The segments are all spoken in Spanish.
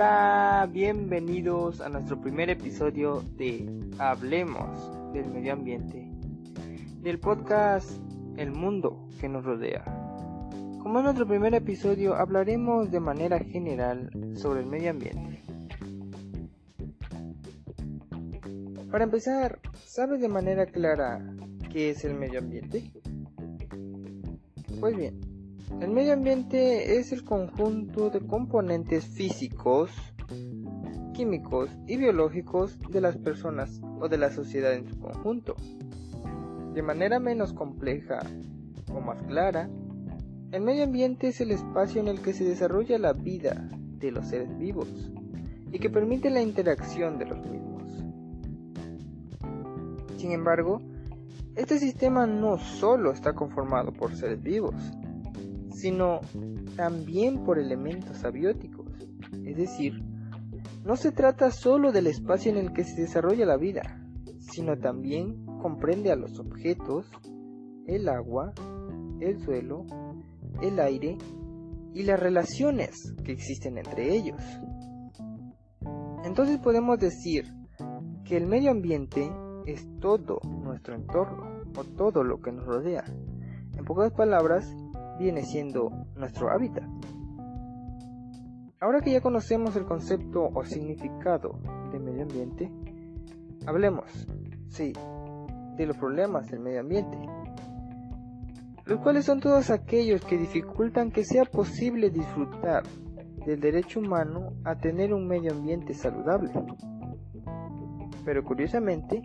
Hola, bienvenidos a nuestro primer episodio de Hablemos del Medio Ambiente, del podcast El Mundo que nos rodea. Como en nuestro primer episodio hablaremos de manera general sobre el medio ambiente. Para empezar, ¿sabes de manera clara qué es el medio ambiente? Pues bien, el medio ambiente es el conjunto de componentes físicos, químicos y biológicos de las personas o de la sociedad en su conjunto. De manera menos compleja o más clara, el medio ambiente es el espacio en el que se desarrolla la vida de los seres vivos y que permite la interacción de los mismos. Sin embargo, este sistema no solo está conformado por seres vivos, sino también por elementos abióticos. Es decir, no se trata solo del espacio en el que se desarrolla la vida, sino también comprende a los objetos, el agua, el suelo, el aire y las relaciones que existen entre ellos. Entonces podemos decir que el medio ambiente es todo nuestro entorno o todo lo que nos rodea. En pocas palabras, viene siendo nuestro hábitat. Ahora que ya conocemos el concepto o significado de medio ambiente, hablemos, sí, de los problemas del medio ambiente, los cuales son todos aquellos que dificultan que sea posible disfrutar del derecho humano a tener un medio ambiente saludable. Pero curiosamente,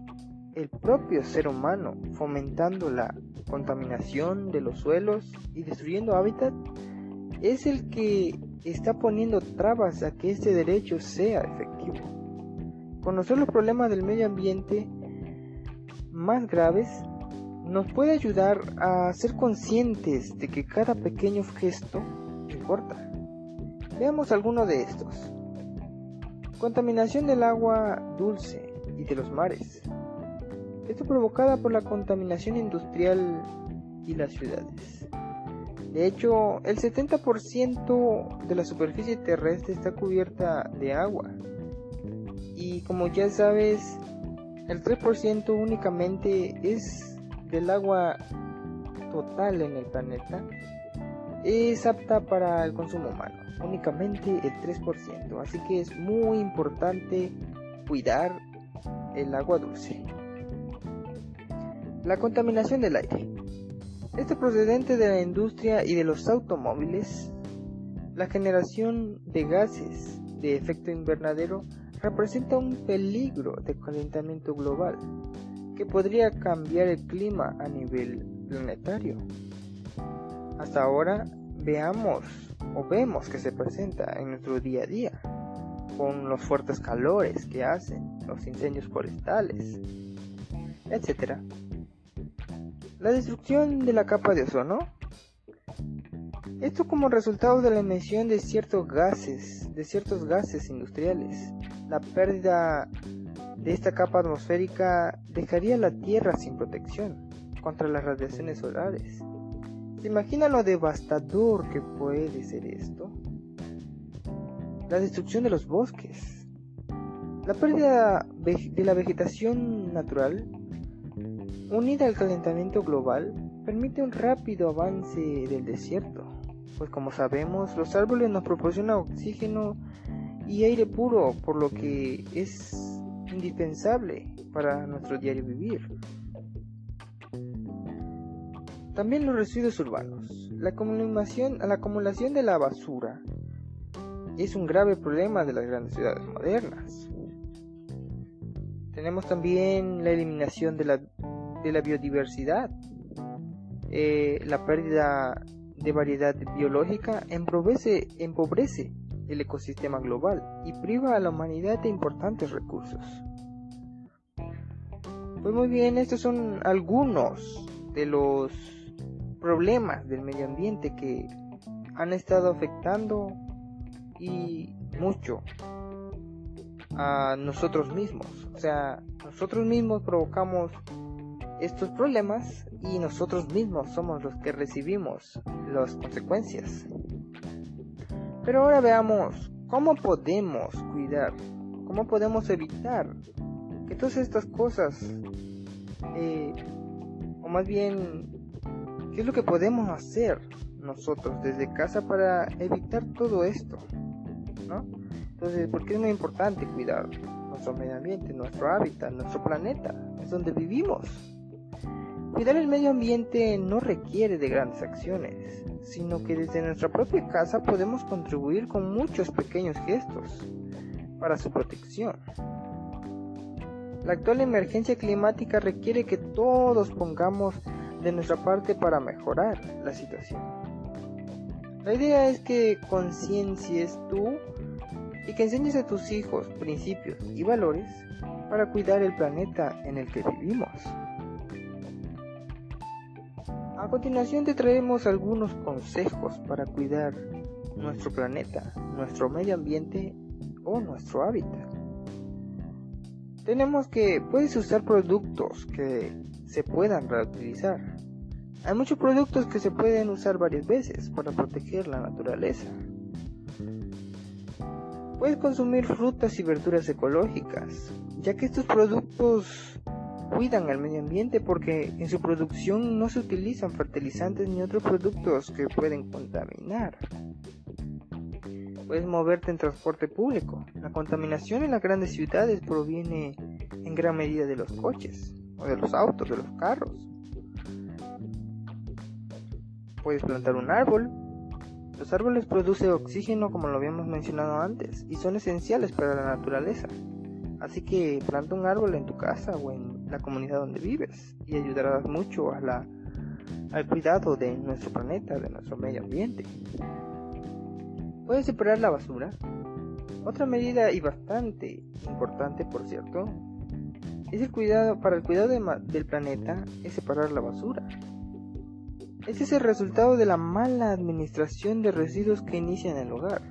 el propio ser humano fomentando la contaminación de los suelos y destruyendo hábitat es el que está poniendo trabas a que este derecho sea efectivo. Conocer los problemas del medio ambiente más graves nos puede ayudar a ser conscientes de que cada pequeño gesto importa. Veamos alguno de estos. Contaminación del agua dulce y de los mares. Esto provocada por la contaminación industrial y las ciudades. De hecho, el 70% de la superficie terrestre está cubierta de agua. Y como ya sabes, el 3% únicamente es del agua total en el planeta. Es apta para el consumo humano, únicamente el 3%. Así que es muy importante cuidar el agua dulce. La contaminación del aire. Este procedente de la industria y de los automóviles, la generación de gases de efecto invernadero representa un peligro de calentamiento global que podría cambiar el clima a nivel planetario. Hasta ahora veamos o vemos que se presenta en nuestro día a día con los fuertes calores que hacen, los incendios forestales, etc. La destrucción de la capa de ozono. Esto como resultado de la emisión de ciertos gases, de ciertos gases industriales. La pérdida de esta capa atmosférica dejaría la Tierra sin protección contra las radiaciones solares. ¿Se imagina lo devastador que puede ser esto? La destrucción de los bosques. La pérdida de la vegetación natural unida al calentamiento global, permite un rápido avance del desierto, pues como sabemos, los árboles nos proporcionan oxígeno y aire puro, por lo que es indispensable para nuestro diario vivir. También los residuos urbanos. La acumulación, la acumulación de la basura es un grave problema de las grandes ciudades modernas. Tenemos también la eliminación de la de la biodiversidad. Eh, la pérdida de variedad biológica empobrece, empobrece el ecosistema global y priva a la humanidad de importantes recursos. Pues muy bien, estos son algunos de los problemas del medio ambiente que han estado afectando y mucho a nosotros mismos. O sea, nosotros mismos provocamos estos problemas y nosotros mismos somos los que recibimos las consecuencias. Pero ahora veamos ¿Cómo podemos cuidar? ¿Cómo podemos evitar que todas estas cosas, eh, o más bien, qué es lo que podemos hacer nosotros desde casa para evitar todo esto? ¿no? Entonces, ¿por qué es muy importante cuidar nuestro medio ambiente, nuestro hábitat, nuestro planeta? Es donde vivimos. Cuidar el medio ambiente no requiere de grandes acciones, sino que desde nuestra propia casa podemos contribuir con muchos pequeños gestos para su protección. La actual emergencia climática requiere que todos pongamos de nuestra parte para mejorar la situación. La idea es que conciencias tú y que enseñes a tus hijos principios y valores para cuidar el planeta en el que vivimos. A continuación te traemos algunos consejos para cuidar nuestro planeta, nuestro medio ambiente o nuestro hábitat. Tenemos que puedes usar productos que se puedan reutilizar. Hay muchos productos que se pueden usar varias veces para proteger la naturaleza. Puedes consumir frutas y verduras ecológicas, ya que estos productos cuidan al medio ambiente porque en su producción no se utilizan fertilizantes ni otros productos que pueden contaminar. Puedes moverte en transporte público. La contaminación en las grandes ciudades proviene en gran medida de los coches, o de los autos, de los carros. Puedes plantar un árbol. Los árboles producen oxígeno como lo habíamos mencionado antes y son esenciales para la naturaleza. Así que planta un árbol en tu casa o en la comunidad donde vives y ayudarás mucho a la, al cuidado de nuestro planeta, de nuestro medio ambiente. Puedes separar la basura. Otra medida y bastante importante, por cierto, es el cuidado para el cuidado del planeta es separar la basura. Este es el resultado de la mala administración de residuos que inicia en el hogar.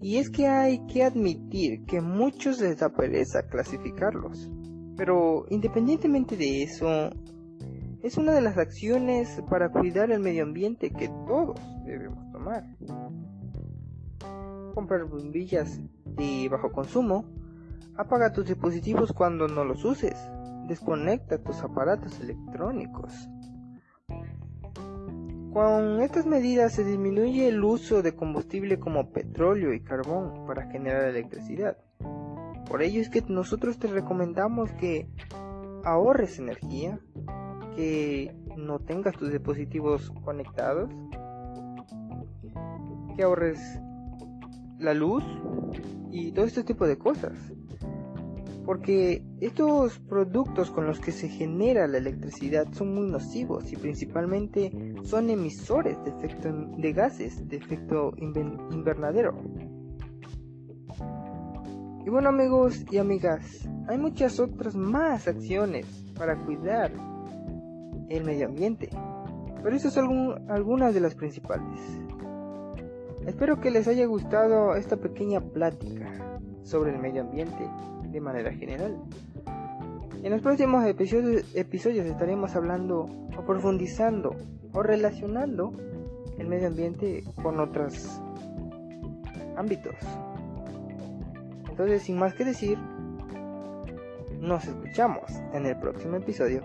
Y es que hay que admitir que muchos les da pereza clasificarlos. Pero independientemente de eso, es una de las acciones para cuidar el medio ambiente que todos debemos tomar. Comprar bombillas de bajo consumo, apaga tus dispositivos cuando no los uses, desconecta tus aparatos electrónicos. Con estas medidas se disminuye el uso de combustible como petróleo y carbón para generar electricidad. Por ello es que nosotros te recomendamos que ahorres energía, que no tengas tus dispositivos conectados, que ahorres la luz y todo este tipo de cosas porque estos productos con los que se genera la electricidad son muy nocivos y principalmente son emisores de, efecto, de gases de efecto invernadero. Y bueno amigos y amigas, hay muchas otras más acciones para cuidar el medio ambiente, pero estas son algunas de las principales. Espero que les haya gustado esta pequeña plática sobre el medio ambiente de manera general. En los próximos episodios, episodios estaremos hablando o profundizando o relacionando el medio ambiente con otros ámbitos. Entonces, sin más que decir, nos escuchamos en el próximo episodio.